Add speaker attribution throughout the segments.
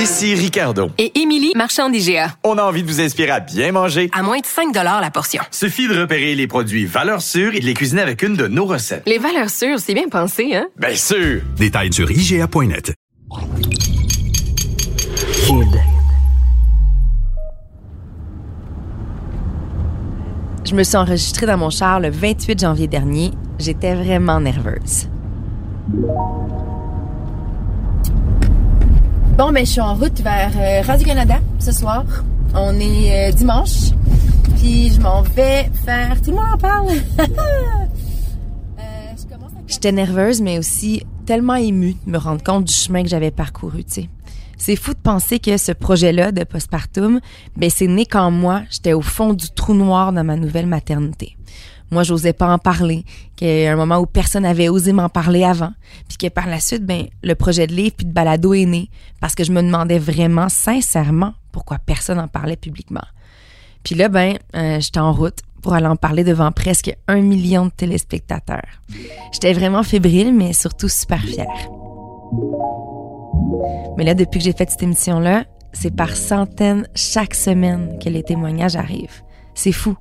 Speaker 1: Ici Ricardo.
Speaker 2: Et Émilie, marchand d'IGA.
Speaker 1: On a envie de vous inspirer à bien manger.
Speaker 2: À moins de 5 la portion.
Speaker 1: Suffit de repérer les produits valeurs sûres et de les cuisiner avec une de nos recettes.
Speaker 2: Les valeurs sûres, c'est bien pensé, hein?
Speaker 1: Bien sûr!
Speaker 3: Détails sur IGA.net.
Speaker 4: Je me suis enregistrée dans mon char le 28 janvier dernier. J'étais vraiment nerveuse. Bon, ben, je suis en route vers euh, Radio-Canada ce soir. On est euh, dimanche. Puis je m'en vais faire. Tout le monde en parle. Euh, J'étais nerveuse, mais aussi tellement émue de me rendre compte du chemin que j'avais parcouru, tu sais. C'est fou de penser que ce projet-là de postpartum, ben c'est né quand moi, j'étais au fond du trou noir dans ma nouvelle maternité. Moi, j'osais pas en parler, qu'il y a un moment où personne n'avait osé m'en parler avant, puis que par la suite, ben, le projet de livre puis de balado est né, parce que je me demandais vraiment, sincèrement, pourquoi personne n'en parlait publiquement. Puis là, ben, euh, j'étais en route pour aller en parler devant presque un million de téléspectateurs. J'étais vraiment fébrile, mais surtout super fière. Mais là, depuis que j'ai fait cette émission-là, c'est par centaines chaque semaine que les témoignages arrivent. C'est fou.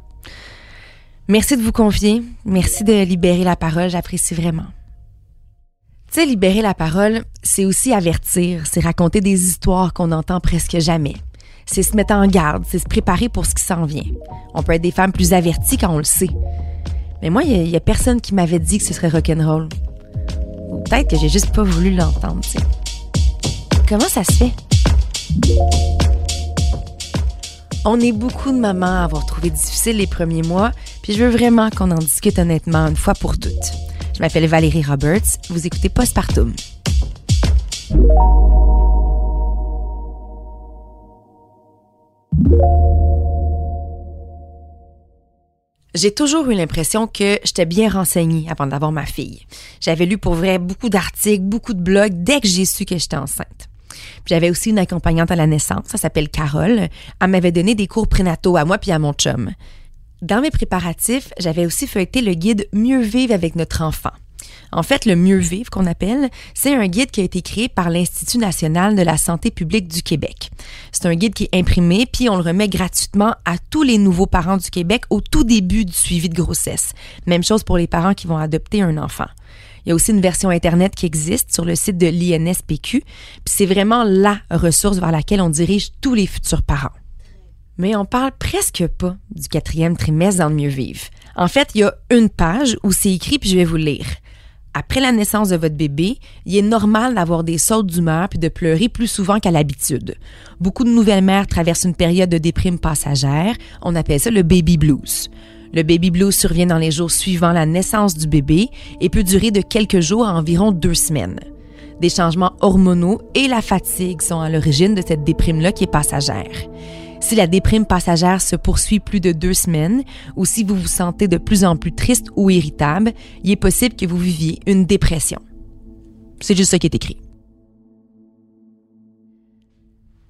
Speaker 4: Merci de vous confier. Merci de libérer la parole. J'apprécie vraiment. Tu sais, libérer la parole, c'est aussi avertir, c'est raconter des histoires qu'on n'entend presque jamais. C'est se mettre en garde, c'est se préparer pour ce qui s'en vient. On peut être des femmes plus averties quand on le sait. Mais moi, il y, a personne qui m'avait dit que ce serait rock'n'roll. Ou peut-être que j'ai juste pas voulu l'entendre, tu. Comment ça se fait? On est beaucoup de mamans à avoir trouvé difficile les premiers mois, je veux vraiment qu'on en discute honnêtement une fois pour toutes. Je m'appelle Valérie Roberts, vous écoutez Postpartum. J'ai toujours eu l'impression que j'étais bien renseignée avant d'avoir ma fille. J'avais lu pour vrai beaucoup d'articles, beaucoup de blogs dès que j'ai su que j'étais enceinte. J'avais aussi une accompagnante à la naissance, ça s'appelle Carole. Elle m'avait donné des cours prénataux à moi puis à mon chum. Dans mes préparatifs, j'avais aussi feuilleté le guide Mieux vivre avec notre enfant. En fait, le Mieux vivre qu'on appelle, c'est un guide qui a été créé par l'Institut national de la santé publique du Québec. C'est un guide qui est imprimé puis on le remet gratuitement à tous les nouveaux parents du Québec au tout début du suivi de grossesse. Même chose pour les parents qui vont adopter un enfant. Il y a aussi une version Internet qui existe sur le site de l'INSPQ. C'est vraiment la ressource vers laquelle on dirige tous les futurs parents. Mais on parle presque pas du quatrième trimestre dans le mieux vivre. En fait, il y a une page où c'est écrit, puis je vais vous lire. Après la naissance de votre bébé, il est normal d'avoir des sautes d'humeur puis de pleurer plus souvent qu'à l'habitude. Beaucoup de nouvelles mères traversent une période de déprime passagère. On appelle ça le baby blues. Le baby blues survient dans les jours suivant la naissance du bébé et peut durer de quelques jours à environ deux semaines. Des changements hormonaux et la fatigue sont à l'origine de cette déprime-là qui est passagère. Si la déprime passagère se poursuit plus de deux semaines ou si vous vous sentez de plus en plus triste ou irritable, il est possible que vous viviez une dépression. C'est juste ça qui est écrit.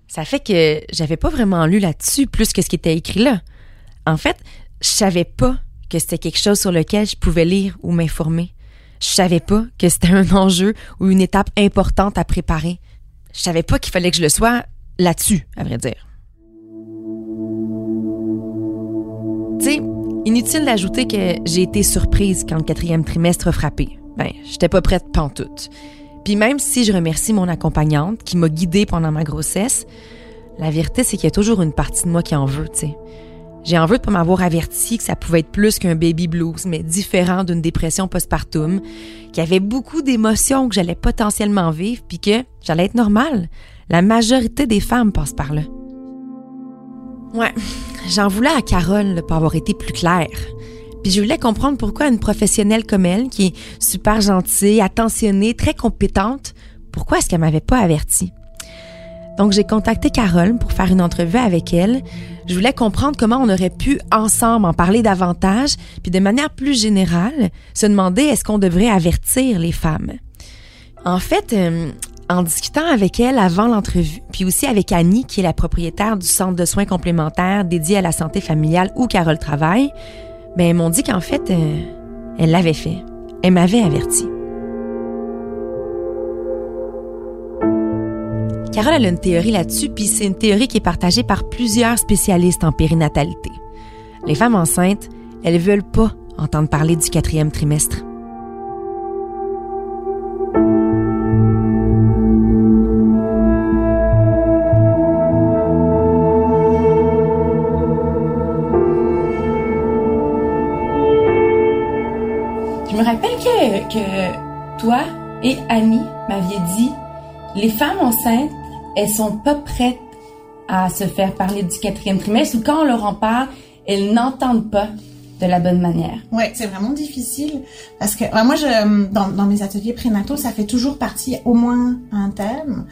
Speaker 4: Ça fait que j'avais pas vraiment lu là-dessus plus que ce qui était écrit là. En fait, je savais pas que c'était quelque chose sur lequel je pouvais lire ou m'informer. Je savais pas que c'était un enjeu ou une étape importante à préparer. Je savais pas qu'il fallait que je le sois là-dessus, à vrai dire. Inutile d'ajouter que j'ai été surprise quand le quatrième trimestre a frappé. Ben, j'étais pas prête pantoute. Puis même si je remercie mon accompagnante qui m'a guidée pendant ma grossesse, la vérité, c'est qu'il y a toujours une partie de moi qui en veut, tu sais. J'ai en veut de pas m'avoir averti que ça pouvait être plus qu'un baby blues, mais différent d'une dépression postpartum, qu'il y avait beaucoup d'émotions que j'allais potentiellement vivre, puis que j'allais être normale. La majorité des femmes passent par là. Ouais, j'en voulais à Carole de pas avoir été plus claire. Puis je voulais comprendre pourquoi une professionnelle comme elle, qui est super gentille, attentionnée, très compétente, pourquoi est-ce qu'elle m'avait pas avertie? Donc j'ai contacté Carole pour faire une entrevue avec elle. Je voulais comprendre comment on aurait pu ensemble en parler davantage, puis de manière plus générale, se demander est-ce qu'on devrait avertir les femmes. En fait, euh, en discutant avec elle avant l'entrevue, puis aussi avec Annie, qui est la propriétaire du centre de soins complémentaires dédié à la santé familiale où Carole travaille, ben, m'ont dit qu'en fait, euh, elle l'avait fait. Elle m'avait averti. Carole a une théorie là-dessus, puis c'est une théorie qui est partagée par plusieurs spécialistes en périnatalité. Les femmes enceintes, elles veulent pas entendre parler du quatrième trimestre.
Speaker 5: Que, toi et Annie m'aviez dit les femmes enceintes, elles sont pas prêtes à se faire parler du quatrième trimestre ou quand on leur en parle, elles n'entendent pas de la bonne manière.
Speaker 6: Ouais, c'est vraiment difficile parce que moi, je, dans, dans mes ateliers prénataux, ça fait toujours partie au moins un thème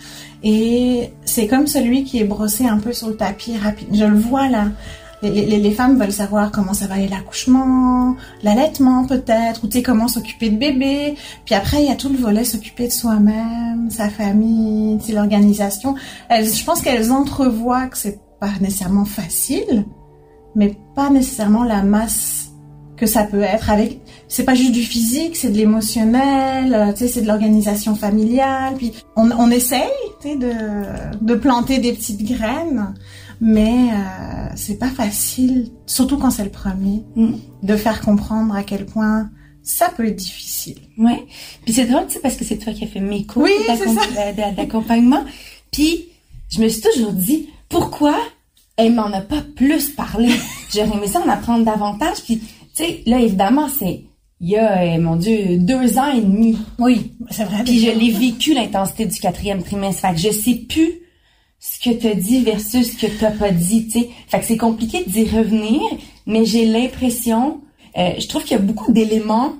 Speaker 6: et c'est comme celui qui est brossé un peu sur le tapis rapide. Je le vois là. Les, femmes veulent savoir comment ça va aller l'accouchement, l'allaitement peut-être, ou tu sais comment s'occuper de bébé. Puis après, il y a tout le volet s'occuper de soi-même, sa famille, c'est l'organisation. Je pense qu'elles entrevoient que c'est pas nécessairement facile, mais pas nécessairement la masse que ça peut être avec c'est pas juste du physique c'est de l'émotionnel tu sais c'est de l'organisation familiale puis on, on essaye tu sais de de planter des petites graines mais euh, c'est pas facile surtout quand c'est le premier mm. de faire comprendre à quel point ça peut être difficile
Speaker 5: ouais puis c'est drôle tu sais parce que c'est toi qui as fait mes cours oui, d'accompagnement puis je me suis toujours dit pourquoi elle m'en a pas plus parlé? J'aurais aimé ça en apprendre davantage. Puis, tu sais, là, évidemment, c'est il y a, euh, mon Dieu, deux ans et demi.
Speaker 6: Oui, c'est vrai.
Speaker 5: Puis je l'ai vécu, l'intensité du quatrième trimestre. Fait que je sais plus ce que t'as dit versus ce que t'as pas dit, tu sais. Fait que c'est compliqué d'y revenir, mais j'ai l'impression, euh, je trouve qu'il y a beaucoup d'éléments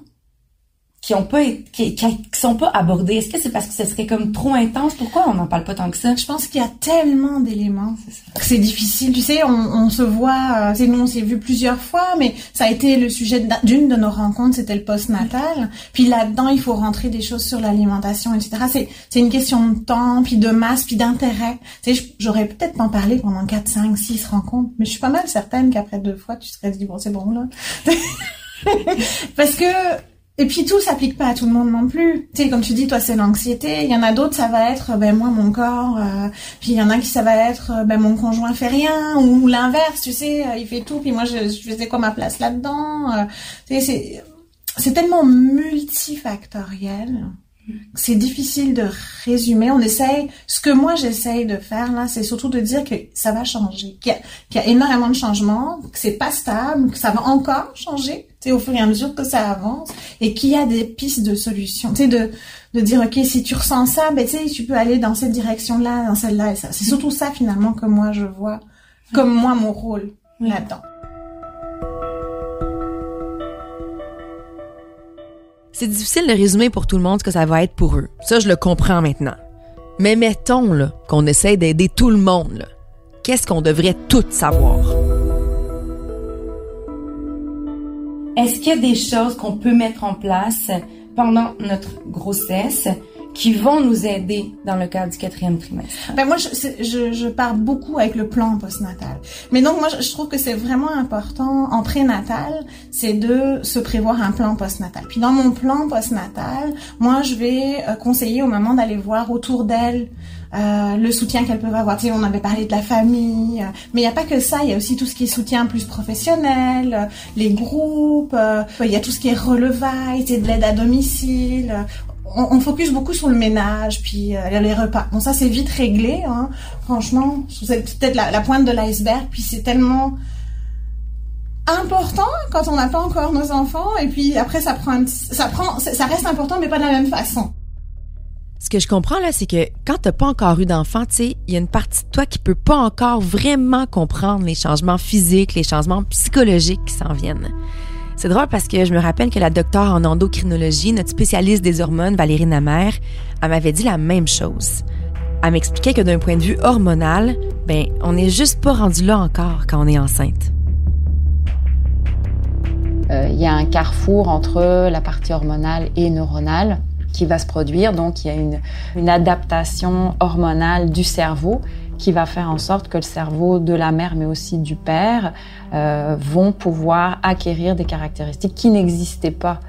Speaker 5: qui ont pas qui, qui, sont pas abordés. Est-ce que c'est parce que ce serait comme trop intense? Pourquoi on n'en parle pas tant que ça?
Speaker 6: Je pense qu'il y a tellement d'éléments. C'est difficile, tu sais. On, on se voit, c'est euh, nous on s'est vu plusieurs fois, mais ça a été le sujet d'une de nos rencontres, c'était le post-natal. Puis là-dedans, il faut rentrer des choses sur l'alimentation, etc. C'est c'est une question de temps, puis de masse, puis d'intérêt. Tu sais, j'aurais peut-être en parlé pendant 4, 5, 6 rencontres, mais je suis pas mal certaine qu'après deux fois, tu serais dit bon, c'est bon là. parce que et puis tout s'applique pas à tout le monde non plus. Tu sais, comme tu dis, toi c'est l'anxiété. Il y en a d'autres, ça va être ben moi mon corps. Euh, puis il y en a qui ça va être ben mon conjoint fait rien ou, l'inverse. Tu sais, euh, il fait tout. Puis moi je, je faisais quoi ma place là-dedans. Euh, tu sais, c'est c'est tellement multifactoriel c'est difficile de résumer. On essaye. Ce que moi j'essaye de faire là, c'est surtout de dire que ça va changer, qu'il y, a énormément de changements, que c'est pas stable, que ça va encore changer, tu sais, au fur et à mesure que ça avance, et qu'il y a des pistes de solutions. Tu sais, de de dire ok, si tu ressens ça, ben tu sais, tu peux aller dans cette direction-là, dans celle-là et ça. C'est surtout ça finalement que moi je vois comme moi mon rôle là-dedans.
Speaker 4: C'est difficile de résumer pour tout le monde ce que ça va être pour eux. Ça, je le comprends maintenant. Mais mettons qu'on essaie d'aider tout le monde. Qu'est-ce qu'on devrait tout savoir?
Speaker 5: Est-ce qu'il y a des choses qu'on peut mettre en place pendant notre grossesse? Qui vont nous aider dans le cadre du quatrième trimestre.
Speaker 6: Ben moi, je, je, je pars beaucoup avec le plan postnatal. Mais donc moi, je, trouve que c'est vraiment important en prénatal, c'est de se prévoir un plan postnatal. Puis dans mon plan postnatal, moi, je vais euh, conseiller au moment d'aller voir autour d'elle euh, le soutien qu'elles peuvent avoir. Tu sais, on avait parlé de la famille, euh, mais il n'y a pas que ça. Il y a aussi tout ce qui est soutien plus professionnel, euh, les groupes. Il y a tout ce qui est relevailles, de l'aide à domicile on, focus beaucoup sur le ménage, puis euh, les repas. Bon, ça c'est vite réglé, hein. franchement. C'est peut-être la, pointe de l'iceberg, puis c'est tellement important quand on n'a pas encore nos enfants, et puis après ça prend, un ça prend, ça reste important, mais pas de la même façon.
Speaker 4: Ce que je comprends là, c'est que quand t'as pas encore eu d'enfant, tu sais, il y a une partie de toi qui peut pas encore vraiment comprendre les changements physiques, les changements psychologiques qui s'en viennent. C'est drôle parce que je me rappelle que la docteure en endocrinologie, notre spécialiste des hormones, Valérie Namer, elle m'avait dit la même chose. Elle m'expliquait que d'un point de vue hormonal, ben, on n'est juste pas rendu là encore quand on est enceinte.
Speaker 7: Euh, il y a un carrefour entre la partie hormonale et neuronale qui va se produire. Donc, il y a une, une adaptation hormonale du cerveau qui va faire en sorte que le cerveau de la mère, mais aussi du père, euh, vont pouvoir acquérir des caractéristiques qui n'existaient pas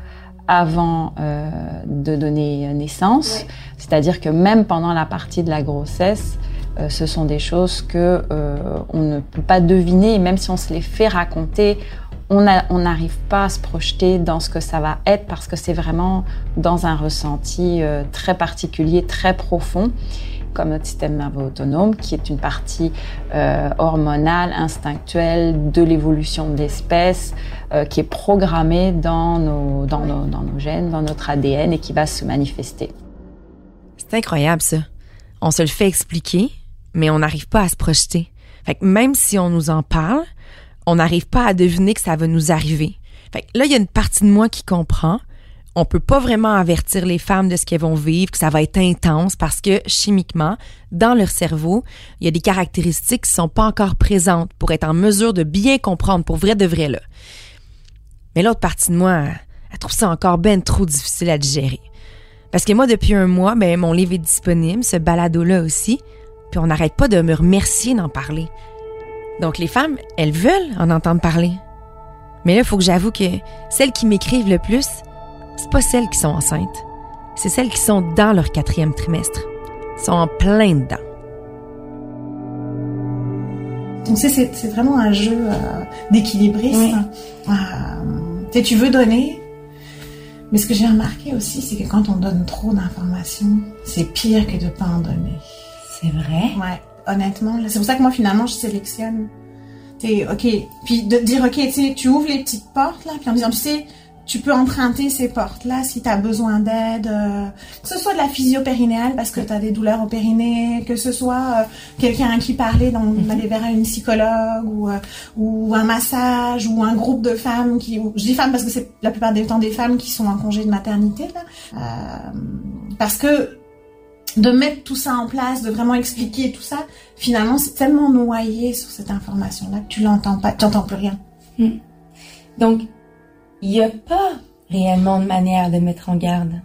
Speaker 7: avant euh, de donner naissance. C'est-à-dire que même pendant la partie de la grossesse, euh, ce sont des choses que on ne peut pas deviner, et même si on se les fait raconter, on n'arrive pas à se projeter dans ce que ça va être parce que c'est vraiment dans un ressenti très particulier, très profond, comme notre système nerveux autonome, qui est une partie euh, hormonale, instinctuelle de l'évolution de l'espèce, euh, qui est programmée dans nos, dans, nos, dans nos gènes, dans notre ADN et qui va se manifester.
Speaker 4: C'est incroyable, ça. On se le fait expliquer, mais on n'arrive pas à se projeter. Même si on nous en parle, on n'arrive pas à deviner que ça va nous arriver. Là, il y a une partie de moi qui comprend. On peut pas vraiment avertir les femmes de ce qu'elles vont vivre, que ça va être intense parce que chimiquement, dans leur cerveau, il y a des caractéristiques qui sont pas encore présentes pour être en mesure de bien comprendre pour vrai de vrai là. Mais l'autre partie de moi, elle, trouve ça encore ben trop difficile à digérer. Parce que moi, depuis un mois, ben, mon livre est disponible, ce balado-là aussi, puis on n'arrête pas de me remercier d'en parler. Donc les femmes, elles veulent en entendre parler. Mais là, il faut que j'avoue que celles qui m'écrivent le plus, c'est pas celles qui sont enceintes. C'est celles qui sont dans leur quatrième trimestre. Elles sont en plein dedans.
Speaker 6: Donc c'est- c'est c'est vraiment un jeu euh, d'équilibrisme. Euh, tu veux donner, mais ce que j'ai remarqué aussi, c'est que quand on donne trop d'informations, c'est pire que de pas en donner.
Speaker 8: C'est vrai?
Speaker 6: Ouais, honnêtement, c'est pour ça que moi finalement je sélectionne. T'es ok, puis de dire ok, tu ouvres les petites portes là, puis en disant tu sais, tu peux emprunter ces portes là si tu as besoin d'aide, euh, que ce soit de la physio périnéale parce que tu as des douleurs au périnée, que ce soit euh, quelqu'un qui parlait dans d'aller vers une psychologue ou euh, ou un massage ou un groupe de femmes qui ou- je dis femmes parce que c'est la plupart des temps des femmes qui sont en congé de maternité là. Parce que de mettre tout ça en place, de vraiment expliquer tout ça, finalement, c'est tellement noyé sur cette information-là que tu l'entends pas, tu n'entends plus rien.
Speaker 8: Donc, il n'y a pas réellement de manière de mettre en garde.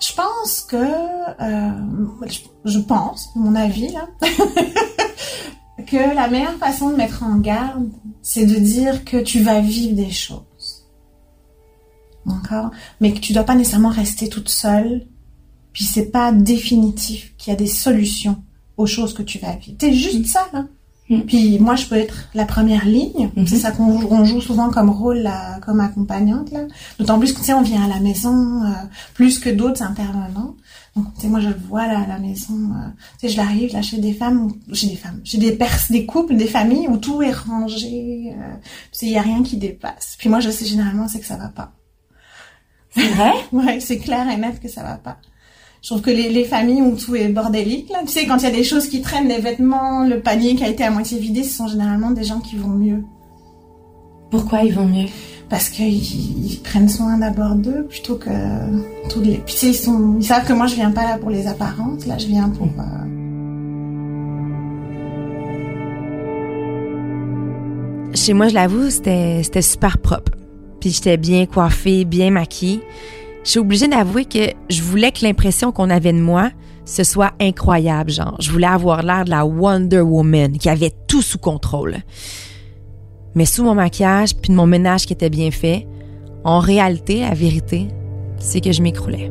Speaker 6: Je pense que, euh, je, pense, mon avis là, que la meilleure façon de mettre en garde, c'est de dire que tu vas vivre des choses. D'accord? Mais que tu dois pas nécessairement rester toute seule. Puis c'est pas définitif qu'il y a des solutions aux choses que tu vas vivre. C'est juste ça, là.
Speaker 8: Mm.
Speaker 6: Puis moi, je peux être la première ligne.
Speaker 8: Mhm.
Speaker 6: C'est ça qu'on joue, on joue souvent comme rôle, là, comme accompagnante, là. D'autant plus que, tu sais, on vient à la maison, euh, plus que d'autres intervenants. Donc, tu sais, moi, je le vois, là, à la maison. euh, tu sais, je l'arrive, là, chez des femmes, chez des femmes, j'ai des pers des couples, des familles où tout est rangé. Euh, tu sais, il y a rien qui dépasse. Puis moi, je sais généralement, c'est que ça va pas.
Speaker 8: C'est vrai?
Speaker 6: Ouais, c'est clair et net que ça va pas. Je trouve que les, les familles où tout est bordélique, là, tu sais, quand il y a des choses qui traînent, les vêtements, le panier qui a été à moitié vidé, ce sont généralement des gens qui vont mieux.
Speaker 8: Pourquoi ils vont mieux?
Speaker 6: Parce qu'ils ils prennent soin d'abord d'eux plutôt que tous les. Puis tu sais, ils, sont, ils savent que moi je viens pas là pour les apparences, là je viens pour. euh,
Speaker 4: Chez moi, je l'avoue, c'était super propre. Puis j'étais bien coiffée, bien maquillée. Je suis obligée d'avouer que je voulais que l'impression qu'on avait de moi, ce soit incroyable, genre. Je voulais avoir l'air de la Wonder Woman, qui avait tout sous contrôle. Mais sous mon maquillage, puis de mon ménage qui était bien fait, en réalité, la vérité, c'est que je m'écroulais.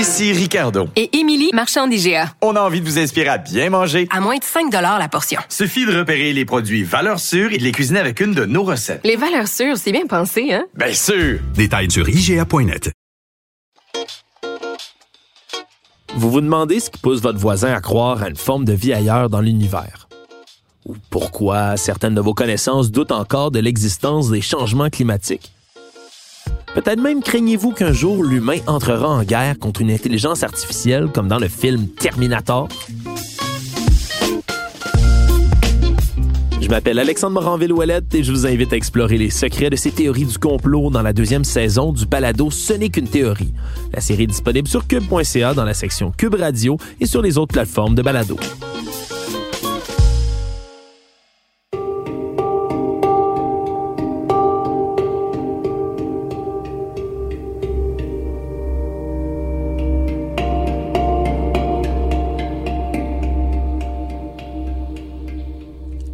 Speaker 1: Ici Ricardo.
Speaker 2: Et Émilie, marchand d'IGA.
Speaker 1: On a envie de vous inspirer à bien manger.
Speaker 2: À moins de 5 la portion.
Speaker 1: Suffit de repérer les produits valeurs sûres et de les cuisiner avec une de nos recettes.
Speaker 2: Les valeurs sûres, c'est bien pensé, hein?
Speaker 1: Bien sûr!
Speaker 3: Détails sur IGA.net.
Speaker 9: Vous vous demandez ce qui pousse votre voisin à croire à une forme de vie ailleurs dans l'univers. Ou pourquoi certaines de vos connaissances doutent encore de l'existence des changements climatiques. Peut-être même craignez-vous qu'un jour l'humain entrera en guerre contre une intelligence artificielle comme dans le film Terminator? Je m'appelle Alexandre Moranville-Ouellette et je vous invite à explorer les secrets de ces théories du complot dans la deuxième saison du balado Ce n'est qu'une théorie. La série est disponible sur cube.ca dans la section Cube Radio et sur les autres plateformes de balado.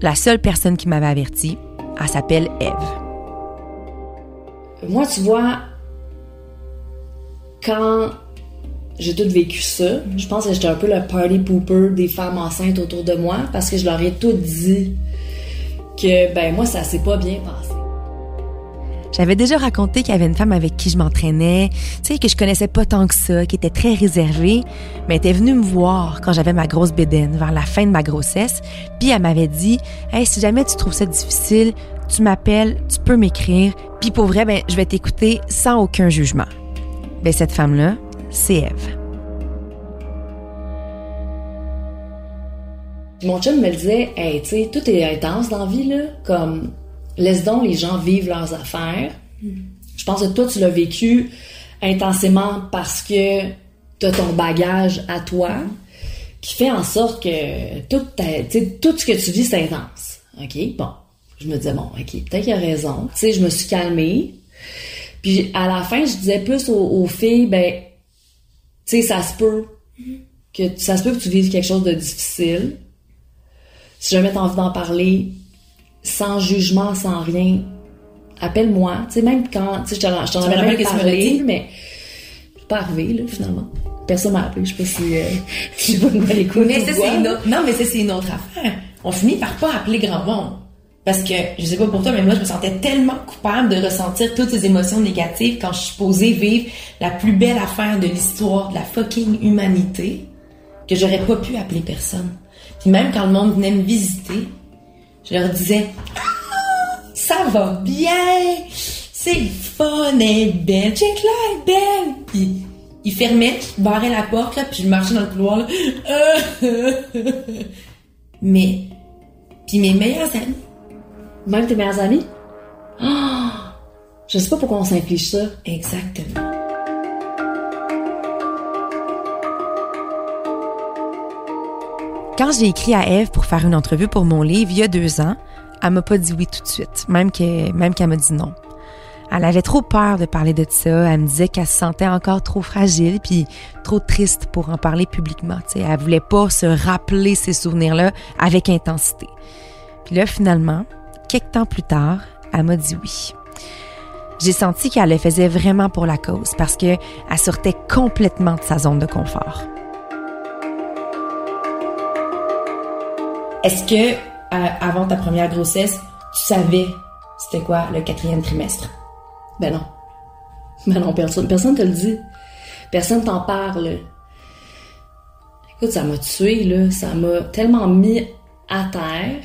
Speaker 4: La seule personne qui m'avait averti, elle s'appelle Eve.
Speaker 10: Moi, tu vois, quand j'ai tout vécu ça, je pense que j'étais un peu le party pooper des femmes enceintes autour de moi parce que je leur ai tout dit que, ben, moi, ça s'est pas bien passé.
Speaker 4: J'avais déjà raconté qu'il y avait une femme avec qui je m'entraînais, tu sais, que je connaissais pas tant que ça, qui était très réservée, mais elle était venue me voir quand j'avais ma grosse bédaine, vers la fin de ma grossesse, puis elle m'avait dit Hey, si jamais tu trouves ça difficile, tu m'appelles, tu peux m'écrire, puis pour vrai, ben, je vais t'écouter sans aucun jugement. Ben, cette femme-là, c'est Eve.
Speaker 10: Mon chum me disait, hey, tu sais, tout est intense dans la vie, là, comme laisse donc les gens vivre leurs affaires. Je pense que toi, tu l'as vécu intensément parce que tu ton bagage à toi qui fait en sorte que tout, tout ce que tu vis, c'est intense. OK? Bon. Je me disais, bon, OK, peut-être qu'il a raison. Tu je me suis calmée. Puis à la fin, je disais plus aux, filles, ben, tu sais, ça se peut que ça se peut que tu vives quelque chose de difficile. Si jamais t'as envie d'en parler, sans jugement, sans rien, appelle-moi. Tu sais, même quand, tu sais, je t'en avais même parlé, mais c'est pas arrivé, là, finalement. Personne m'a appelé, je sais pas si, euh, j'ai pas de écoute.
Speaker 5: Mais ça, c'est une autre, non, mais ça, c'est une autre affaire. On finit par pas appeler grand monde. Parce que, je sais pas pour toi, mais moi, je me sentais tellement coupable de ressentir toutes ces émotions négatives quand je suis posée vivre la plus belle affaire de l'histoire de la fucking humanité, que j'aurais pas pu appeler personne. Puis même quand le monde venait me visiter, je leur disais ah, ça va bien, c'est fun, est belle, check là, elle est belle. Puis ils fermaient, ils barraient la porte, là, puis je marchais dans le couloir, là. Mais, puis mes meilleurs amis.
Speaker 10: Même tes meilleurs amis? Oh, je sais pas pourquoi on s'implique ça.
Speaker 5: Exactement.
Speaker 4: Quand j'ai écrit à Eve pour faire une entrevue pour mon livre il y a deux ans, elle m'a pas dit oui tout de suite, même qu'elle même qu'elle m'a dit non. Elle avait trop peur de parler de ça. Elle me disait qu'elle se sentait encore trop fragile puis trop triste pour en parler publiquement. T'sais. Elle voulait pas se rappeler ces souvenirs-là avec intensité. Puis là, finalement, quelques temps plus tard, elle m'a dit oui. J'ai senti qu'elle le faisait vraiment pour la cause parce que elle sortait complètement de sa zone de confort.
Speaker 5: Est-ce que euh, avant ta première grossesse, tu savais c'était quoi le quatrième trimestre?
Speaker 10: Ben non. Ben non, personne, personne te le dit. Personne t'en parle. Écoute, ça m'a tué, là. Ça m'a tellement mis à terre.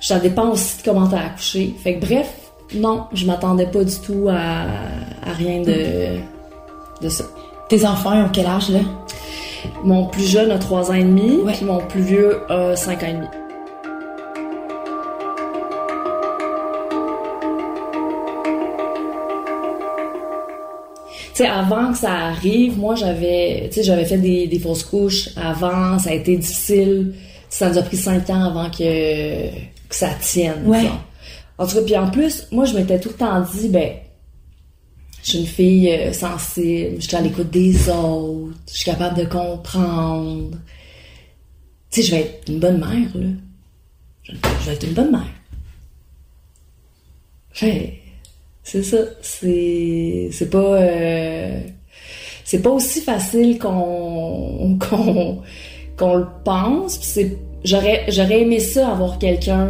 Speaker 10: Ça dépend aussi de comment t'as accouché. Fait que bref, non, je m'attendais pas du tout à, à rien de, de ça.
Speaker 5: Tes enfants ils ont quel âge, là?
Speaker 10: Mon plus jeune a 3 ans et demi, puis mon plus vieux a 5 ans et demi. Sais, avant que ça arrive, moi j'avais, tu sais, j'avais fait des, des fausses couches avant, ça a été difficile. Ça nous a pris cinq ans avant que, que ça tienne.
Speaker 5: Ouais.
Speaker 10: En tout cas, puis en plus, moi je m'étais tout le temps dit, ben, je suis une fille euh, sensible, je suis à l'écoute des autres, je suis capable de comprendre. Tu sais, je vais être une bonne mère, là. Je, je vais être une bonne mère. Fait, c'est ça. C'est, c'est pas, euh, c'est pas aussi facile qu'on, qu'on, qu'on le pense. C'est, j'aurais, j'aurais aimé ça avoir quelqu'un,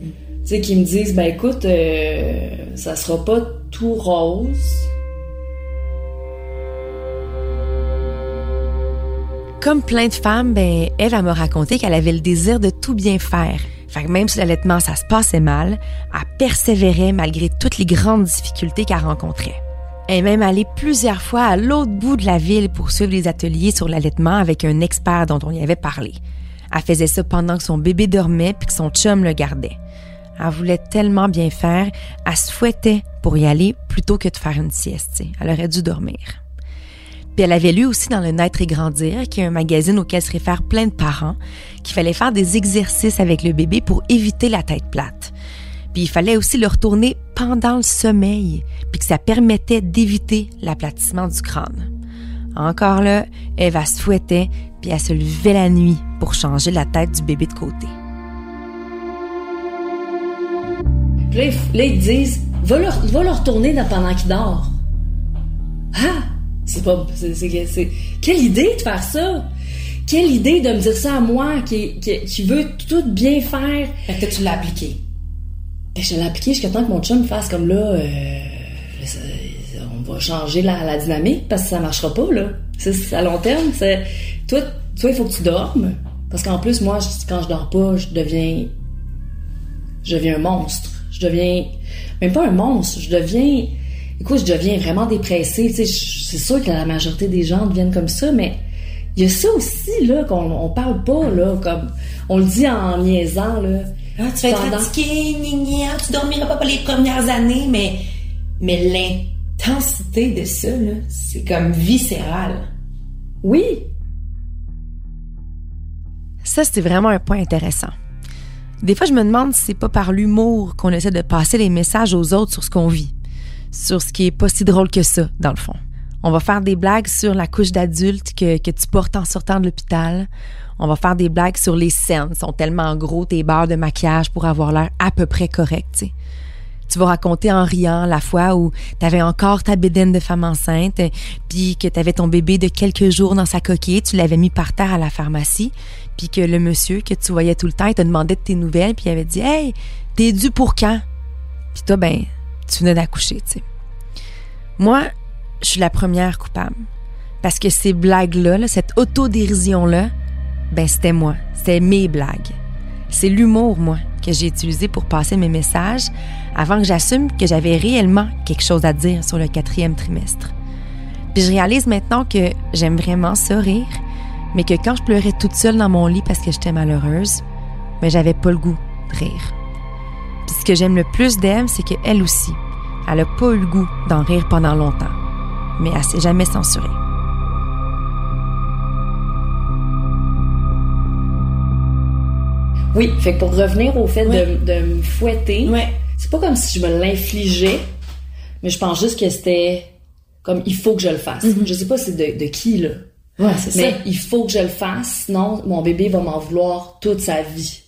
Speaker 10: tu sais, qui me dise, ben écoute, euh, ça sera pas tout rose.
Speaker 4: Comme plein de femmes, ben, Eve, elle m'a raconté qu'elle avait le désir de tout bien faire. Fait que même si l'allaitement, ça se passait mal, elle persévérait malgré toutes les grandes difficultés qu'elle rencontrait. Elle est même allée plusieurs fois à l'autre bout de la ville pour suivre des ateliers sur l'allaitement avec un expert dont on y avait parlé. Elle faisait ça pendant que son bébé dormait puis que son chum le gardait. Elle voulait tellement bien faire, elle se fouettait pour y aller plutôt que de faire une sieste. Elle aurait dû dormir. Puis elle avait lu aussi dans le Naître et Grandir, qui est un magazine auquel se réfèrent plein de parents, qu'il fallait faire des exercices avec le bébé pour éviter la tête plate. Puis il fallait aussi le retourner pendant le sommeil, puis que ça permettait d'éviter l'aplatissement du crâne. Encore là, Eva se fouettait, puis elle se levait la nuit pour changer la tête du bébé de côté.
Speaker 10: Là, ils- disent, va le, va le retourner pendant qu'il dort. Ah! C'est pas, c'est, quelle idée de faire ça? Quelle idée de me dire ça à moi, qui, qui, qui veut tout bien faire?
Speaker 5: Fait que tu l'as appliqué.
Speaker 10: Ben, je l'ai appliqué jusqu'à temps que mon chum fasse comme là, euh, on va changer la, la dynamique parce que ça marchera pas, là. C'est, à long terme, c'est, toi, toi, il faut que tu dormes. Parce qu'en plus, moi, quand je dors pas, je deviens, je deviens un monstre. Je deviens, même pas un monstre, je deviens, écoute, je deviens vraiment dépressée, tu sais, je- c'est sûr que la majorité des gens deviennent comme ça, mais il y a ça aussi, là, qu'on on parle pas, là, comme, on le dit en niaisant, là.
Speaker 5: Ah, tu vas être fatigué, gna, gna, tu dormiras pas pour les premières années, mais, mais l'intensité de ça, là, c'est comme viscéral.
Speaker 10: Oui.
Speaker 4: Ça, c'est vraiment un point intéressant. Des fois, je me demande si c'est pas par l'humour qu'on essaie de passer les messages aux autres sur ce qu'on vit, sur ce qui est pas si drôle que ça, dans le fond. On va faire des blagues sur la couche d'adulte que, que tu portes en sortant de l'hôpital. On va faire des blagues sur les scènes, sont tellement gros tes barres de maquillage pour avoir l'air à peu près correct, tu vas raconter en riant la fois où t'avais encore ta bédaine de femme enceinte, puis que t'avais ton bébé de quelques jours dans sa coquille, tu l'avais mis par terre à la pharmacie, puis que le monsieur que tu voyais tout le temps, il te demandait de tes nouvelles, puis il avait dit Hey, t'es dû pour quand? Puis toi, ben, tu venais d'accoucher, tu sais. Moi, je suis la première coupable. Parce que ces blagues-là, là, cette autodérision-là, ben, c'était moi. C'était mes blagues. C'est l'humour, moi, que j'ai utilisé pour passer mes messages avant que j'assume que j'avais réellement quelque chose à dire sur le quatrième trimestre. Puis je réalise maintenant que j'aime vraiment ça rire, mais que quand je pleurais toute seule dans mon lit parce que j'étais malheureuse, mais j'avais pas le goût de rire. Ce que j'aime le plus d'elle, c'est qu'elle aussi, elle a pas eu le goût d'en rire pendant longtemps, mais elle s'est jamais censurée.
Speaker 10: Oui, fait que pour revenir au fait de, de me fouetter, c'est pas comme si je me l'infligeais, mais je pense juste que c'était comme il faut que je le fasse. Je sais pas c'est de, de qui là.
Speaker 5: Ouais, c'est
Speaker 10: mais
Speaker 5: ça.
Speaker 10: il faut que je le fasse, sinon mon bébé va m'en vouloir toute sa vie.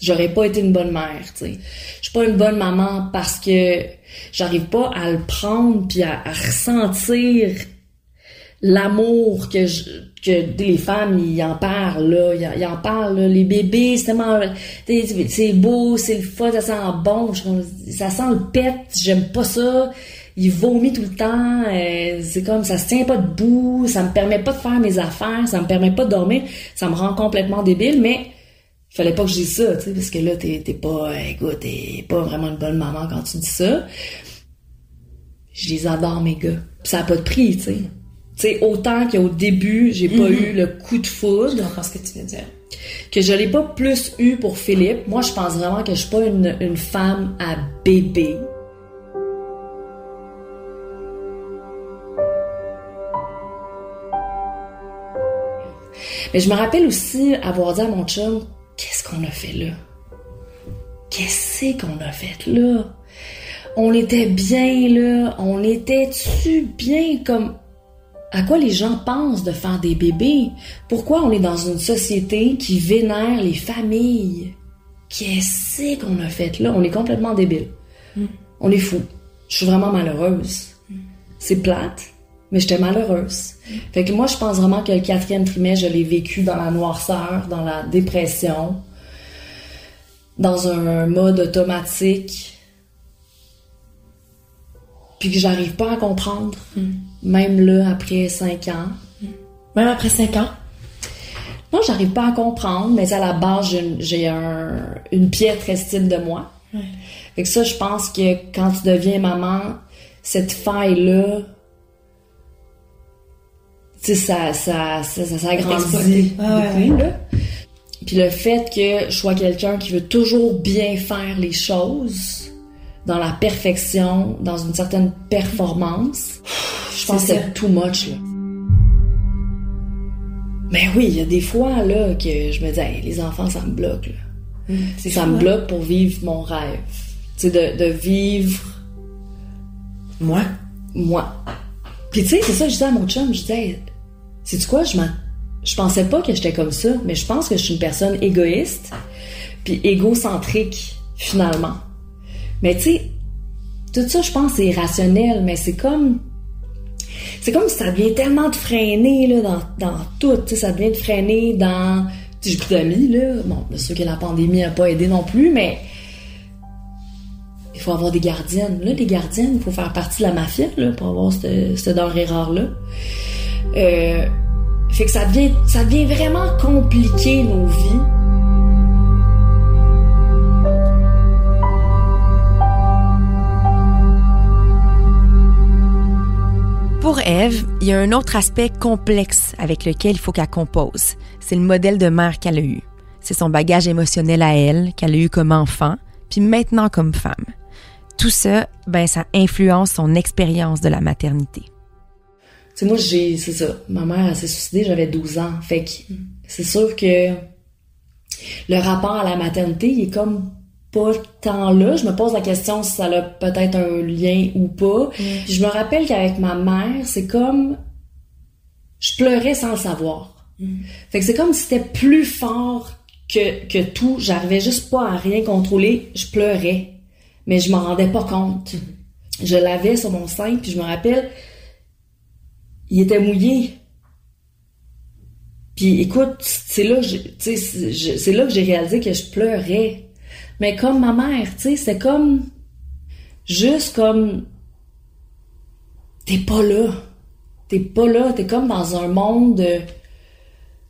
Speaker 10: J'aurais pas été une bonne mère, tu sais. Suis pas une bonne maman parce que j'arrive pas à le prendre puis à, ressentir l'amour que je, que les femmes ils en parlent là, ils, en- parlent là. les bébés c'est tellement c'est beau, c'est le fun, ça sent bon, ça sent le pet, j'aime pas ça. il vomit tout le temps, euh, c'est comme ça se tient pas debout, ça me permet pas de faire mes affaires, ça me permet pas de dormir, ça me rend complètement débile, mais fallait pas que je dise ça, tu sais, parce que là, t'es, t'es pas, écoute, t'es pas vraiment une bonne maman quand tu dis ça. Je les adore, mes gars. Pis ça a pas de prix, tu sais. Tu sais, autant qu'au début, j'ai pas
Speaker 5: Mhm.
Speaker 10: eu le coup de foudre.
Speaker 5: Je comprends ce que tu veux dire.
Speaker 10: Que je l'ai pas plus eu pour Philippe. Moi, je pense vraiment que je suis pas une, une femme à bébé. Mais je me rappelle aussi avoir dit à mon chum, qu'est-ce qu'on a fait là? Qu'est-ce qu'on a fait là? On était bien là, on était-tu bien comme... À quoi les gens pensent de faire des bébés? Pourquoi on est dans une société qui vénère les familles? Qu'est-ce qu'on a fait là? On est complètement débile. On est fou. Je suis vraiment malheureuse. C'est plate, mais j'étais malheureuse. Fait que moi, je pense vraiment que le quatrième trimestre, je l'ai vécu dans la noirceur, dans la dépression, dans un mode automatique, puis que j'arrive pas à comprendre, même là, après cinq ans.
Speaker 5: Même après cinq ans?
Speaker 10: Non, j'arrive pas à comprendre, mais à la base, j'ai une- j'ai un- une piètre estime de moi.
Speaker 5: Ouais.
Speaker 10: Fait que ça, je pense que quand tu deviens maman, cette faille-là, tu sais, ça, ça, ça, ça s'agrandit.
Speaker 5: Ah
Speaker 10: beaucoup,
Speaker 5: ouais.
Speaker 10: là. Puis le fait que je sois quelqu'un qui veut toujours bien faire les choses, dans la perfection, dans une certaine performance, je pense que
Speaker 5: C'est
Speaker 10: too much, là. Mais oui, il y a des fois, là, que je me dis, Hey, les enfants, ça me bloque, là.
Speaker 5: c'est
Speaker 10: ça me
Speaker 5: hein?
Speaker 10: bloque pour vivre mon rêve. Tu sais, de, de vivre.
Speaker 5: Moi?
Speaker 10: Moi. Puis tu sais, c'est ça que je disais à mon chum, je disais, sais-tu quoi, je m'en... Je pensais pas que j'étais comme ça, mais je pense que je suis une personne égoïste, puis égocentrique, finalement. Mais tu sais, tout ça, je pense, c'est irrationnel, mais c'est comme... C'est comme si ça devient tellement de freiner, là, dans, dans tout, ça devient de freiner dans... D'amis, là. Bon, bien sûr que la pandémie a pas aidé non plus, mais... Il faut avoir des gardiennes. Là, les gardiennes, il faut faire partie de la mafia, là, pour avoir cette, cette denrée rare-là. Euh, fait que ça devient, ça vraiment compliqué, nos vies.
Speaker 4: Pour Eve, il y a un autre aspect complexe avec lequel il faut qu'elle compose. C'est le modèle de mère qu'elle a eu. C'est son bagage émotionnel à elle, qu'elle a eu comme enfant, puis maintenant comme femme. Tout ça, ben, ça influence son expérience de la maternité.
Speaker 10: Sais, moi, j'ai, c'est ça. Ma mère, s'est suicidée, j'avais 12 ans. Fait que c'est sûr que le rapport à la maternité, il est comme pas tant là. Je me pose la question si ça a peut-être un lien ou pas. Puis je me rappelle qu'avec ma mère, c'est comme je pleurais sans le savoir. Fait que c'est comme si c'était plus fort que, que tout. J'arrivais juste pas à rien contrôler. Je pleurais. Mais je m'en rendais pas compte. Je l'avais sur mon sein, puis je me rappelle, il était mouillé. Puis écoute, c'est là, c'est là que j'ai réalisé que je pleurais. Mais comme ma mère, tu sais, c'est comme juste comme t'es pas là, t'es pas là, t'es comme dans un monde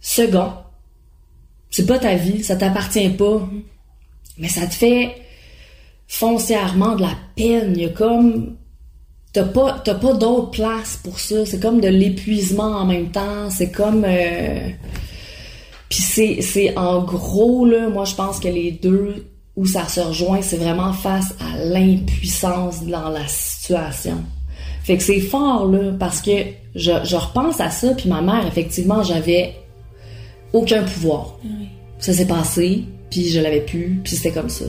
Speaker 10: second. C'est pas ta vie, ça t'appartient pas, mais ça te fait foncièrement de la peine. Il y a comme t'as pas t'as pas d'autre place pour ça. C'est comme de l'épuisement en même temps. C'est comme euh... puis c'est c'est en gros là moi je pense que les deux où ça se rejoint c'est vraiment face à l'impuissance dans la situation. Fait que c'est fort là parce que je, je repense à ça puis ma mère effectivement j'avais aucun pouvoir. Ça s'est passé puis je l'avais plus puis c'était comme ça.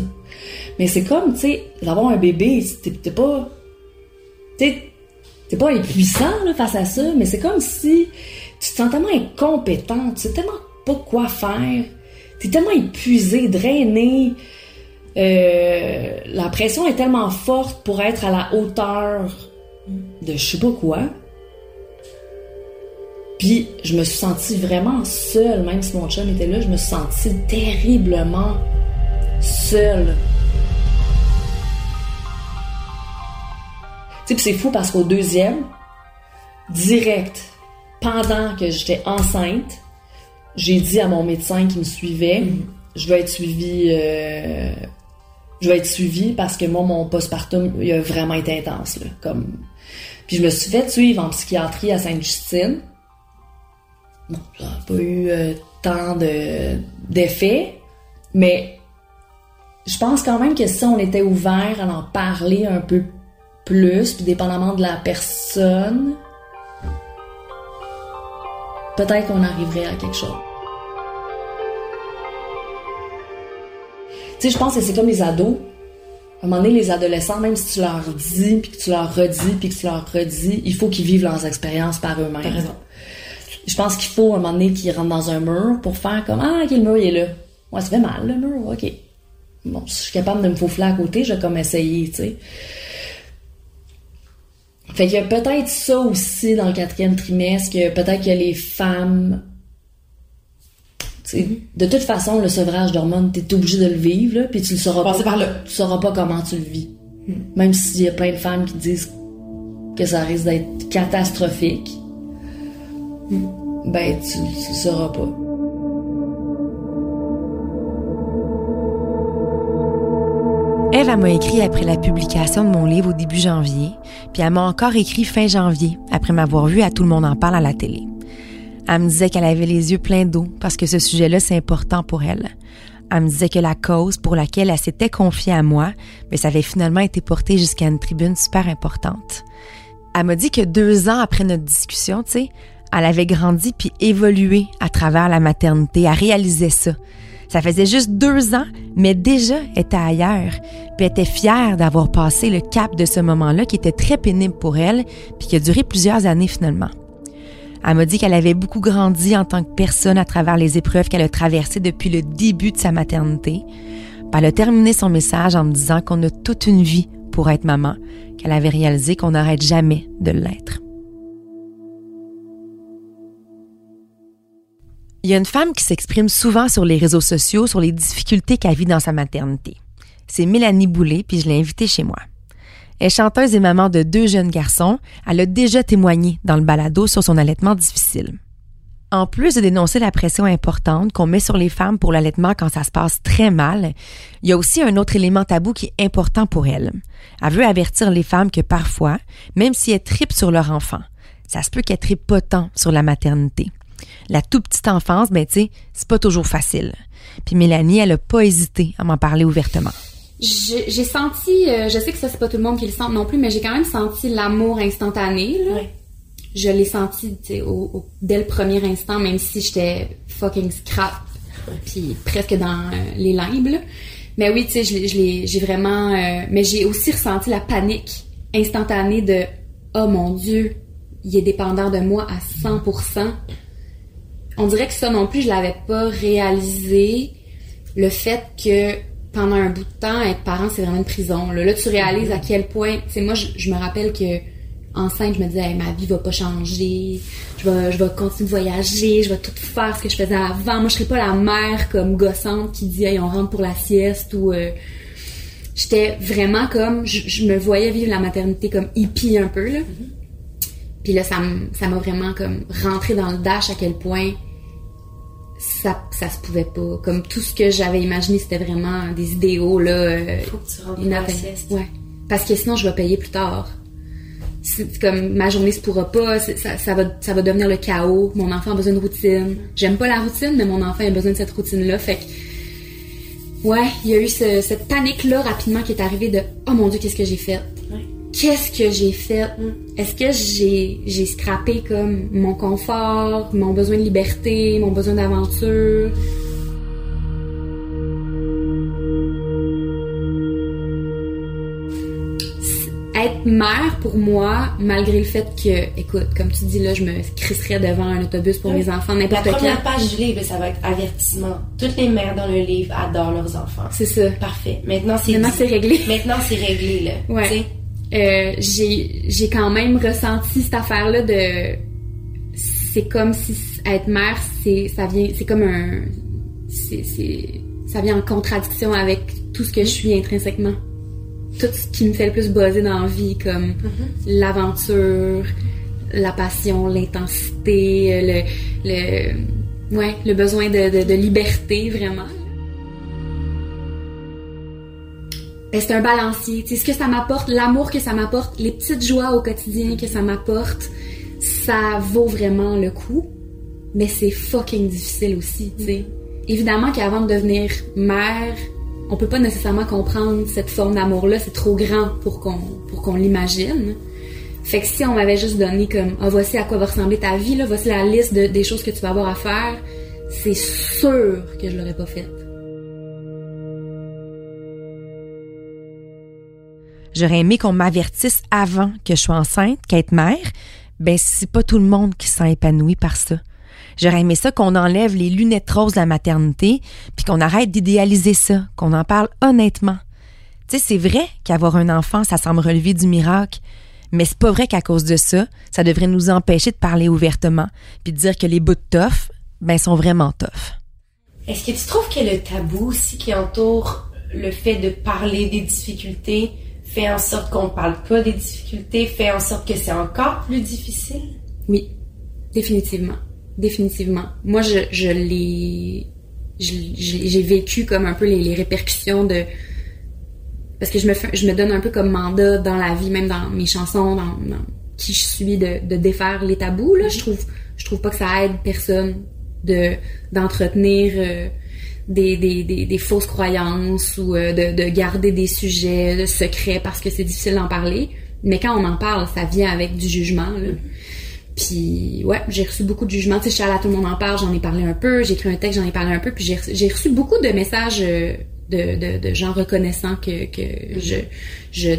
Speaker 10: Mais c'est comme tu sais d'avoir un bébé t'es t'es pas t'es pas impuissant face à ça, mais c'est comme si tu te sens tellement incompétent, tu sais tellement pas quoi faire, t'es tellement épuisé, drainé, euh, la pression est tellement forte pour être à la hauteur de je sais pas quoi. Puis je me suis sentie vraiment seule, même si mon chum était là, je me suis sentie terriblement seule. Tu sais, c'est fou parce qu'au deuxième, direct, pendant que j'étais enceinte, j'ai dit à mon médecin qui me suivait, je vais être suivie, euh, je vais être suivie parce que moi, mon postpartum, il a vraiment été intense, là, comme... Puis je me suis fait suivre en psychiatrie à Sainte-Justine. Bon, ça n'a pas eu euh, tant de, d'effets, mais je pense quand même que si on était ouvert à en parler un peu plus, puis dépendamment de la personne, peut-être qu'on arriverait à quelque chose. Tu sais, je pense que c'est comme les ados. À un moment donné, les adolescents, même si tu leur dis, puis que tu leur redis, puis que tu leur redis, il faut qu'ils vivent leurs expériences par eux-mêmes.
Speaker 5: T'as raison.
Speaker 10: Je pense qu'il faut à un moment donné qu'ils rentrent dans un mur pour faire comme Ah, ok, le mur il est là. Ouais, ça fait mal, le mur, ok. Bon, si je suis capable de me faufiler à côté, je vais comme essayer, tu sais. Fait qu'il y a peut-être ça aussi dans le quatrième trimestre, que peut-être que les femmes. sais, De toute façon, le sevrage d'hormones, t'es obligé de le vivre, là, puis tu le sauras pas.
Speaker 5: par là.
Speaker 10: Tu sauras pas comment tu le vis. Même s'il y a plein de femmes qui disent que ça risque d'être catastrophique, ben tu, tu le sauras pas.
Speaker 4: Elle m'a écrit après la publication de mon livre au début janvier, puis elle m'a encore écrit fin janvier, après m'avoir vu à Tout le monde en parle à la télé. Elle me disait qu'elle avait les yeux pleins d'eau parce que ce sujet-là, c'est important pour elle. Elle me disait que la cause pour laquelle elle s'était confiée à moi, mais ça avait finalement été porté jusqu'à une tribune super importante. Elle m'a dit que deux ans après notre discussion, tu sais, elle avait grandi puis évolué à travers la maternité. Elle réalisait ça. Ça faisait juste deux ans, mais déjà était ailleurs. Puis était fière d'avoir passé le cap de ce moment-là qui était très pénible pour elle, puis qui a duré plusieurs années finalement. Elle m'a dit qu'elle avait beaucoup grandi en tant que personne à travers les épreuves qu'elle a traversées depuis le début de sa maternité. Puis elle a terminé son message en me disant qu'on a toute une vie pour être maman, qu'elle avait réalisé qu'on n'arrête jamais de l'être. Il y a une femme qui s'exprime souvent sur les réseaux sociaux sur les difficultés qu'elle vit dans sa maternité. C'est Mélanie Boulay, puis je l'ai invitée chez moi. Elle est chanteuse et maman de deux jeunes garçons. Elle a déjà témoigné dans le balado sur son allaitement difficile. En plus de dénoncer la pression importante qu'on met sur les femmes pour l'allaitement quand ça se passe très mal, il y a aussi un autre élément tabou qui est important pour elle. Elle veut avertir les femmes que parfois, même si elles tripent sur leur enfant, ça se peut qu'elles tripent pas tant sur la maternité. La toute petite enfance, ben tu sais, c'est pas toujours facile. Puis Mélanie, elle a pas hésité à m'en parler ouvertement.
Speaker 11: J'ai senti, euh, je sais que ça c'est pas tout le monde qui le sent non plus, mais j'ai quand même senti l'amour instantané. Là. Je l'ai senti tu sais, au- au- dès le premier instant, même si j'étais fucking scrap, puis presque dans euh, les limbes. là. Mais oui, tu sais, je j'ai vraiment, euh, mais j'ai aussi ressenti la panique instantanée de oh mon dieu, il est dépendant de moi à 100%. On dirait que ça non plus, je l'avais pas réalisé. Le fait que pendant un bout de temps, être parent, c'est vraiment une prison. Là, Là, tu réalises à quel point. Tu sais, moi, je, je me rappelle que enceinte, je me disais, Hey, ma vie va pas changer. Je vais, je vais continuer de voyager. Je vais tout faire ce que je faisais avant. Moi, je serais pas la mère comme gossante qui dit, hey, on rentre pour la sieste ou. euh, J'étais vraiment comme. Je, je me voyais vivre la maternité comme hippie un peu, là. Puis là, ça m'a vraiment comme rentré dans le dash à quel point ça, ça se pouvait pas. Comme tout ce que j'avais imaginé, c'était vraiment des idéaux, là. euh,
Speaker 5: Faut que tu rentres la sieste.
Speaker 11: Ouais. Parce que sinon, je vais payer plus tard. C'est comme ma journée se pourra pas, ça, ça, va, ça va devenir le chaos. Mon enfant a besoin de routine. J'aime pas la routine, mais mon enfant a besoin de cette routine-là. Fait que, ouais, il y a eu ce- cette panique-là rapidement qui est arrivée de Oh mon Dieu, qu'est-ce que j'ai fait? Qu'est-ce que j'ai fait? Est-ce que j'ai j'ai scrappé comme mon confort, mon besoin de liberté, mon besoin d'aventure? être mère pour moi, malgré le fait que, écoute, comme tu dis là, je me crisserais devant un autobus pour mes enfants
Speaker 5: La
Speaker 11: n'importe quand.
Speaker 5: première page du livre, ça va être avertissement. Toutes les mères dans le livre adorent leurs enfants.
Speaker 11: C'est ça.
Speaker 5: Parfait. Maintenant, c'est
Speaker 11: Maintenant,
Speaker 5: dit.
Speaker 11: c'est réglé.
Speaker 5: Maintenant, c'est réglé, là. Tu sais?
Speaker 11: Euh, j'ai j'ai quand même ressenti cette affaire là de c'est comme si être mère c'est ça vient c'est comme un c'est c'est ça vient en contradiction avec tout ce que je suis intrinsèquement. tout ce qui me fait le plus buzzer dans la vie, comme l'aventure, la passion, l'intensité, le, le, ouais, le besoin de, de, de liberté, vraiment. Ben, c'est un balancier. Sais, ce que ça m'apporte, l'amour que ça m'apporte, les petites joies au quotidien que ça m'apporte, ça vaut vraiment le coup. Mais c'est fucking difficile aussi, tu sais. Évidemment qu'avant de devenir mère, on peut pas nécessairement comprendre cette forme d'amour-là, c'est trop grand pour qu'on l'imagine. Fait que si on m'avait juste donné comme ah voici à quoi va ressembler ta vie là, voici la liste de, des choses que tu vas avoir à faire, c'est sûr que je l'aurais pas faite.
Speaker 4: J'aurais aimé qu'on m'avertisse avant que je sois enceinte qu'être mère, ben c'est pas tout le monde qui s'en épanoui par ça. J'aurais aimé ça qu'on enlève les lunettes roses de la maternité, puis qu'on arrête d'idéaliser ça, qu'on en parle honnêtement. Tu sais, c'est vrai qu'avoir un enfant, ça semble relever du miracle, mais c'est pas vrai qu'à cause de ça, ça devrait nous empêcher de parler ouvertement, puis de dire que les bouts de tough, ben sont vraiment tough.
Speaker 5: Est-ce que tu trouves que le tabou aussi qui entoure le fait de parler des difficultés fait en sorte qu'on ne parle pas des difficultés, fait en sorte que c'est encore plus difficile?
Speaker 11: Oui, définitivement. Définitivement. Moi, je, je l'ai. J'ai vécu comme un peu les, les, répercussions de. Parce que je me, je me donne un peu comme mandat dans la vie, même dans mes chansons, dans, dans qui je suis, de, de défaire les tabous. Là. Je, trouve, je trouve pas que ça aide personne de d'entretenir. Euh, des, des, des, fausses croyances ou euh, de, de, garder des sujets secrets parce que c'est difficile d'en parler. Mais quand on en parle, ça vient avec du jugement. Là. Puis ouais, j'ai reçu beaucoup de jugements. Tu sais, à tout le monde en parle, j'en ai parlé un peu. J'ai écrit un texte, j'en ai parlé un peu. Puis j'ai reçu, reçu beaucoup de messages de, de, de gens reconnaissants que, que je, je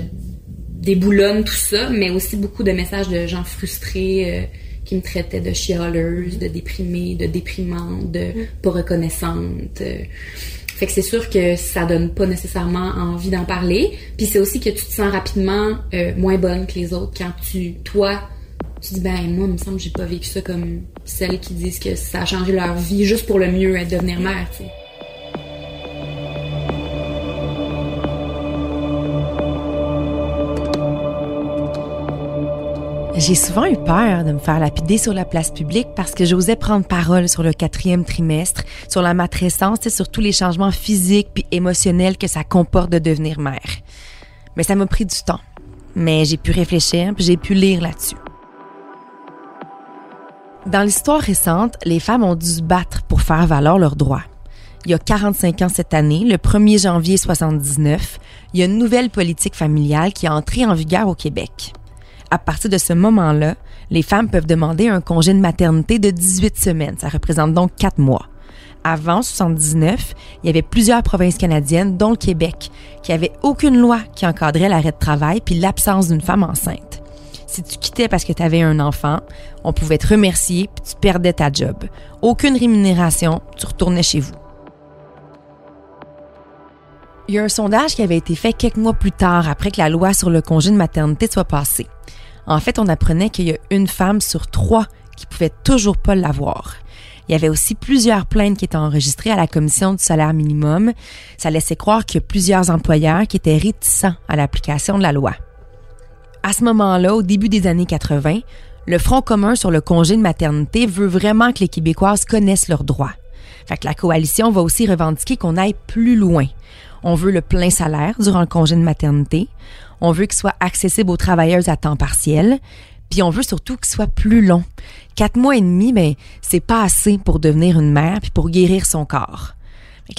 Speaker 11: déboulonne tout ça, mais aussi beaucoup de messages de gens frustrés. Euh, qui me traitaient de chialeuse, de déprimée, de déprimante, de pas reconnaissante. Fait que c'est sûr que ça donne pas nécessairement envie d'en parler. Puis c'est aussi que tu te sens rapidement euh, moins bonne que les autres quand tu, toi, tu dis ben moi, il me semble que j'ai pas vécu ça comme celles qui disent que ça a changé leur vie juste pour le mieux à devenir mère,
Speaker 4: J'ai souvent eu peur de me faire lapider sur la place publique parce que j'osais prendre parole sur le quatrième trimestre, sur la matrescence et sur tous les changements physiques puis émotionnels que ça comporte de devenir mère. Mais ça m'a pris du temps. Mais j'ai pu réfléchir puis j'ai pu lire là-dessus. Dans l'histoire récente, les femmes ont dû se battre pour faire valoir leurs droits. Il y a 45 ans cette année, le 1er janvier 79, il y a une nouvelle politique familiale qui a entré en vigueur au Québec à partir de ce moment-là, les femmes peuvent demander un congé de maternité de 18 semaines. Ça représente donc 4 mois. Avant 79, il y avait plusieurs provinces canadiennes, dont le Québec, qui n'avaient aucune loi qui encadrait l'arrêt de travail puis l'absence d'une femme enceinte. Si tu quittais parce que tu avais un enfant, on pouvait te remercier puis tu perdais ta job. Aucune rémunération, tu retournais chez vous. Il y a un sondage qui avait été fait quelques mois plus tard après que la loi sur le congé de maternité soit passée. En fait, on apprenait qu'il y a une femme sur trois qui pouvait toujours pas l'avoir. Il y avait aussi plusieurs plaintes qui étaient enregistrées à la commission du salaire minimum. Ça laissait croire qu'il y a plusieurs employeurs qui étaient réticents à l'application de la loi. À ce moment-là, au début des années 80, le Front commun sur le congé de maternité veut vraiment que les Québécoises connaissent leurs droits. Fait que la coalition va aussi revendiquer qu'on aille plus loin. On veut le plein salaire durant le congé de maternité. On veut qu'il soit accessible aux travailleuses à temps partiel. Puis on veut surtout qu'il soit plus long. Quatre mois et demi, ben, c'est pas assez pour devenir une mère puis pour guérir son corps.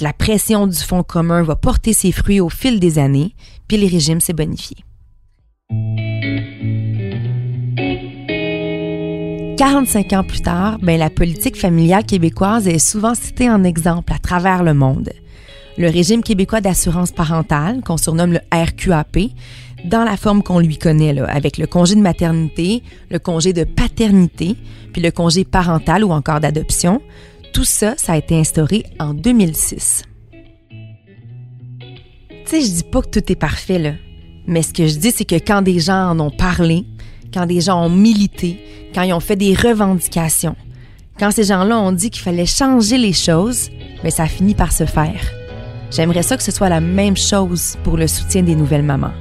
Speaker 4: la pression du Fonds commun va porter ses fruits au fil des années, puis le régime s'est bonifié. 45 ans plus tard, ben, la politique familiale québécoise est souvent citée en exemple à travers le monde. Le régime québécois d'assurance parentale, qu'on surnomme le RQAP, dans la forme qu'on lui connaît, avec le congé de maternité, le congé de paternité, puis le congé parental ou encore d'adoption. Tout ça, ça a été instauré en 2006. Tu sais, je dis pas que tout est parfait, là. Mais ce que je dis, c'est que quand des gens en ont parlé, quand des gens ont milité, quand ils ont fait des revendications, quand ces gens-là ont dit qu'il fallait changer les choses, mais ça a fini par se faire. J'aimerais ça que ce soit la même chose pour le soutien des nouvelles mamans.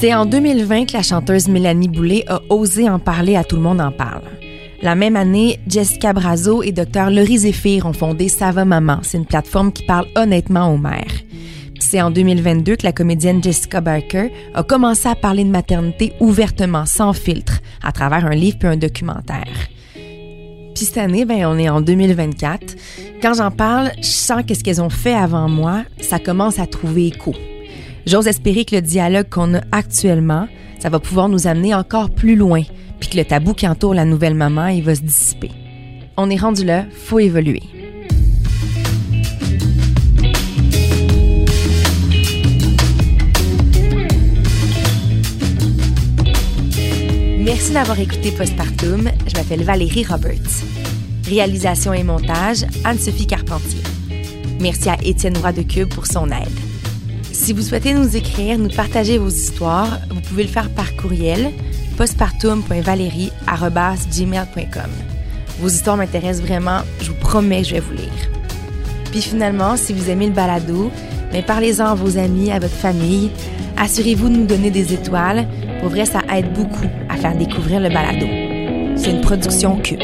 Speaker 4: C'est en 2020 que la chanteuse Mélanie Boulay a osé en parler à Tout le monde en parle. La même année, Jessica Brazo et Dr. Laurie Zéphir ont fondé Sava Maman. C'est une plateforme qui parle honnêtement aux mères. C'est en 2022 que la comédienne Jessica Barker a commencé à parler de maternité ouvertement, sans filtre, à travers un livre puis un documentaire. Puis cette année, ben, on est en 2024. Quand j'en parle, je sens que ce qu'elles ont fait avant moi, ça commence à trouver écho. J'ose espérer que le dialogue qu'on a actuellement, ça va pouvoir nous amener encore plus loin, puis que le tabou qui entoure la nouvelle maman, il va se dissiper. On est rendu là, faut évoluer. Merci d'avoir écouté Postpartum. Je m'appelle Valérie Roberts. Réalisation et montage, Anne-Sophie Carpentier. Merci à Étienne Roy de Cube pour son aide. Si vous souhaitez nous écrire, nous partager vos histoires, vous pouvez le faire par courriel postpartum.valérie.gmail.com. Vos histoires m'intéressent vraiment, je vous promets que je vais vous lire. Puis finalement, si vous aimez le balado, mais parlez-en à vos amis, à votre famille. Assurez-vous de nous donner des étoiles. Pour vrai, ça aide beaucoup à faire découvrir le balado. C'est une production Cube.